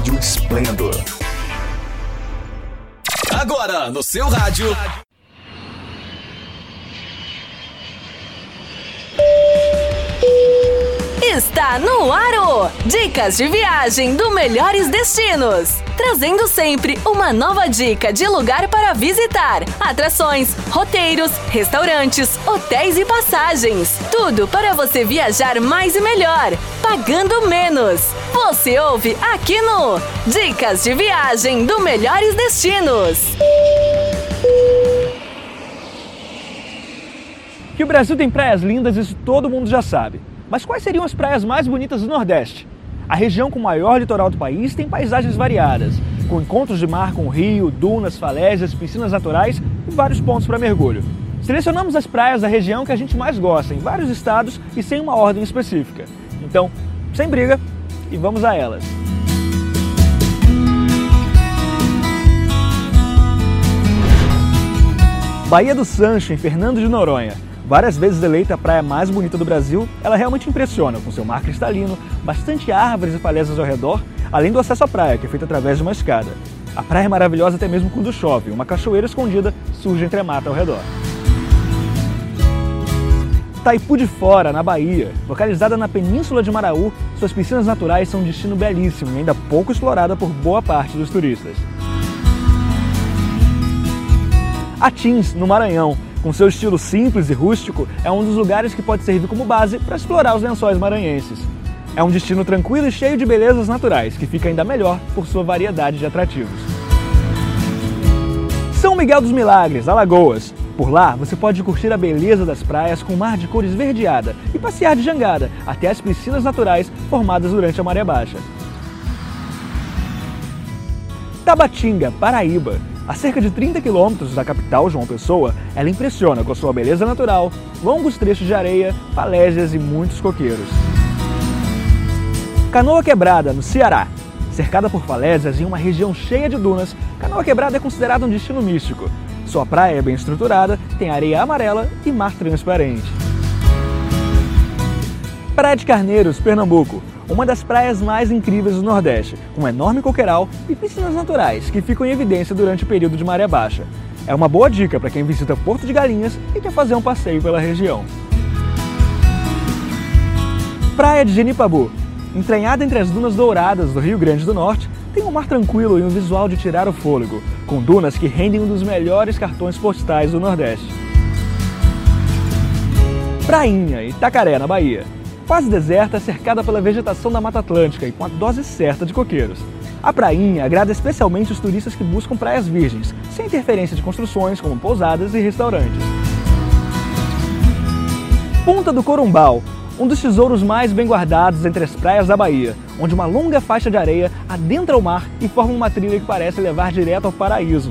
Rádio Esplendor. Agora, no seu rádio. Está no Aro! Dicas de viagem do Melhores Destinos. Trazendo sempre uma nova dica de lugar para visitar, atrações, roteiros, restaurantes, hotéis e passagens. Tudo para você viajar mais e melhor, pagando menos. Você ouve aqui no Dicas de Viagem do Melhores Destinos. Que o Brasil tem praias lindas, isso todo mundo já sabe. Mas quais seriam as praias mais bonitas do Nordeste? A região com o maior litoral do país tem paisagens variadas, com encontros de mar com rio, dunas, falésias, piscinas naturais e vários pontos para mergulho. Selecionamos as praias da região que a gente mais gosta, em vários estados e sem uma ordem específica. Então, sem briga, e vamos a elas. Baía do Sancho, em Fernando de Noronha. Várias vezes eleita a praia mais bonita do Brasil, ela realmente impressiona com seu mar cristalino, bastante árvores e falésias ao redor, além do acesso à praia, que é feito através de uma escada. A praia é maravilhosa até mesmo quando chove, uma cachoeira escondida surge entre a mata ao redor. Taipu de Fora, na Bahia. Localizada na península de Maraú, suas piscinas naturais são um destino belíssimo e ainda pouco explorada por boa parte dos turistas. Atins, no Maranhão, com seu estilo simples e rústico, é um dos lugares que pode servir como base para explorar os lençóis maranhenses. É um destino tranquilo e cheio de belezas naturais, que fica ainda melhor por sua variedade de atrativos. São Miguel dos Milagres, Alagoas. Por lá, você pode curtir a beleza das praias com mar de cor esverdeada e passear de jangada até as piscinas naturais formadas durante a maré baixa. Tabatinga, Paraíba. A cerca de 30 quilômetros da capital, João Pessoa, ela impressiona com sua beleza natural, longos trechos de areia, falésias e muitos coqueiros. Canoa Quebrada, no Ceará. Cercada por falésias em uma região cheia de dunas, Canoa Quebrada é considerada um destino místico. Sua praia é bem estruturada, tem areia amarela e mar transparente. Praia de Carneiros, Pernambuco. Uma das praias mais incríveis do Nordeste, com um enorme coqueiral e piscinas naturais que ficam em evidência durante o período de maré baixa. É uma boa dica para quem visita Porto de Galinhas e quer fazer um passeio pela região. Praia de Genipabu. Entranhada entre as dunas douradas do Rio Grande do Norte, tem um mar tranquilo e um visual de tirar o fôlego, com dunas que rendem um dos melhores cartões postais do Nordeste. Prainha, Itacaré, na Bahia. Quase deserta, cercada pela vegetação da Mata Atlântica e com a dose certa de coqueiros. A prainha agrada especialmente os turistas que buscam praias virgens, sem interferência de construções como pousadas e restaurantes. Ponta do Corumbau, um dos tesouros mais bem guardados entre as praias da Bahia, onde uma longa faixa de areia adentra o mar e forma uma trilha que parece levar direto ao paraíso.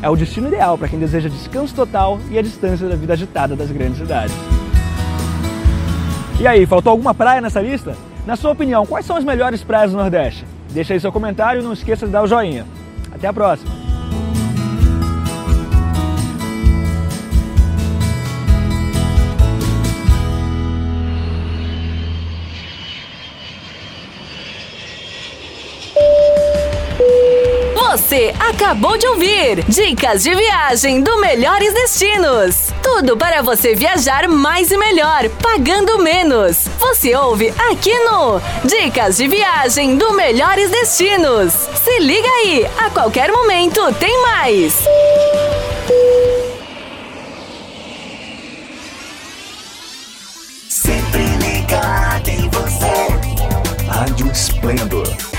É o destino ideal para quem deseja descanso total e a distância da vida agitada das grandes cidades. E aí, faltou alguma praia nessa lista? Na sua opinião, quais são as melhores praias do Nordeste? Deixa aí seu comentário e não esqueça de dar o joinha. Até a próxima! Você acabou de ouvir Dicas de Viagem do Melhores Destinos. Tudo para você viajar mais e melhor, pagando menos. Você ouve aqui no Dicas de Viagem do Melhores Destinos. Se liga aí, a qualquer momento tem mais. Sempre ligado em você. Rádio Esplendor